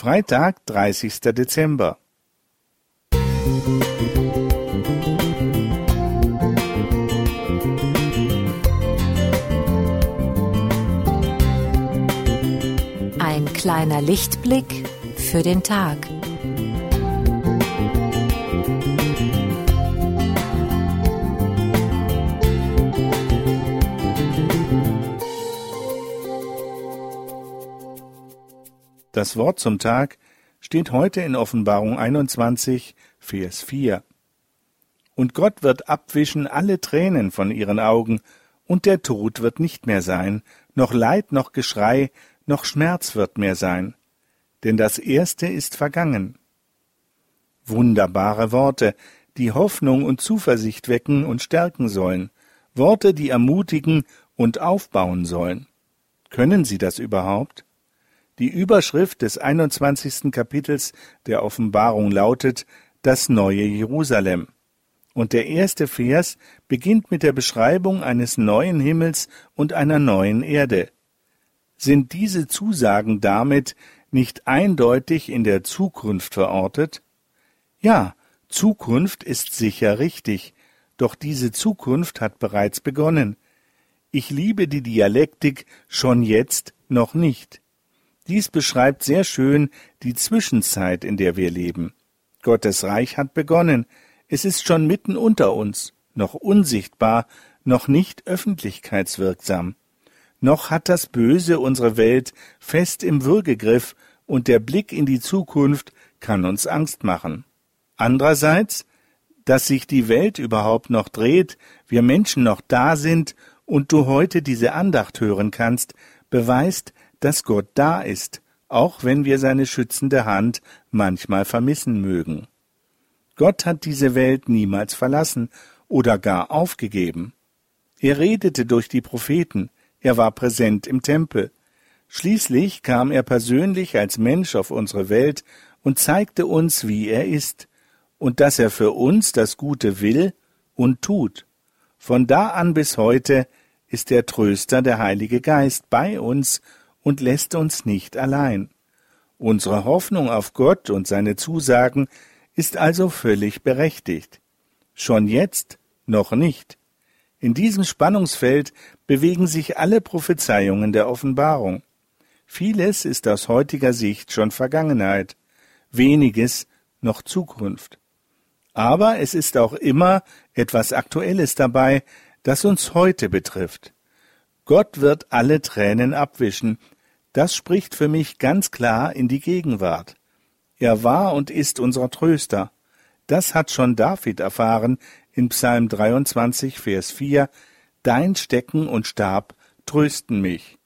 Freitag, 30. Dezember. Ein kleiner Lichtblick für den Tag. Das Wort zum Tag steht heute in Offenbarung 21, Vers 4. Und Gott wird abwischen alle Tränen von ihren Augen, und der Tod wird nicht mehr sein, noch Leid, noch Geschrei, noch Schmerz wird mehr sein, denn das Erste ist vergangen. Wunderbare Worte, die Hoffnung und Zuversicht wecken und stärken sollen, Worte, die ermutigen und aufbauen sollen. Können sie das überhaupt? Die Überschrift des 21. Kapitels der Offenbarung lautet Das neue Jerusalem. Und der erste Vers beginnt mit der Beschreibung eines neuen Himmels und einer neuen Erde. Sind diese Zusagen damit nicht eindeutig in der Zukunft verortet? Ja, Zukunft ist sicher richtig, doch diese Zukunft hat bereits begonnen. Ich liebe die Dialektik schon jetzt noch nicht. Dies beschreibt sehr schön die Zwischenzeit, in der wir leben. Gottes Reich hat begonnen, es ist schon mitten unter uns, noch unsichtbar, noch nicht öffentlichkeitswirksam. Noch hat das Böse unsere Welt fest im Würgegriff, und der Blick in die Zukunft kann uns Angst machen. Andererseits, dass sich die Welt überhaupt noch dreht, wir Menschen noch da sind und du heute diese Andacht hören kannst, beweist, dass Gott da ist, auch wenn wir seine schützende Hand manchmal vermissen mögen. Gott hat diese Welt niemals verlassen oder gar aufgegeben. Er redete durch die Propheten, er war präsent im Tempel. Schließlich kam er persönlich als Mensch auf unsere Welt und zeigte uns, wie er ist, und dass er für uns das Gute will und tut. Von da an bis heute ist der Tröster, der Heilige Geist, bei uns und lässt uns nicht allein. Unsere Hoffnung auf Gott und seine Zusagen ist also völlig berechtigt. Schon jetzt noch nicht. In diesem Spannungsfeld bewegen sich alle Prophezeiungen der Offenbarung. Vieles ist aus heutiger Sicht schon Vergangenheit, weniges noch Zukunft. Aber es ist auch immer etwas Aktuelles dabei, das uns heute betrifft. Gott wird alle Tränen abwischen. Das spricht für mich ganz klar in die Gegenwart. Er war und ist unser Tröster. Das hat schon David erfahren in Psalm 23, Vers 4. Dein Stecken und Stab trösten mich.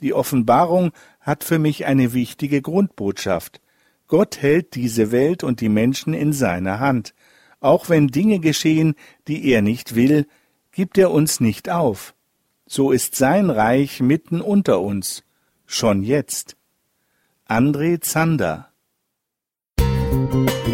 Die Offenbarung hat für mich eine wichtige Grundbotschaft. Gott hält diese Welt und die Menschen in seiner Hand. Auch wenn Dinge geschehen, die er nicht will, gibt er uns nicht auf so ist sein Reich mitten unter uns, schon jetzt. André Zander Musik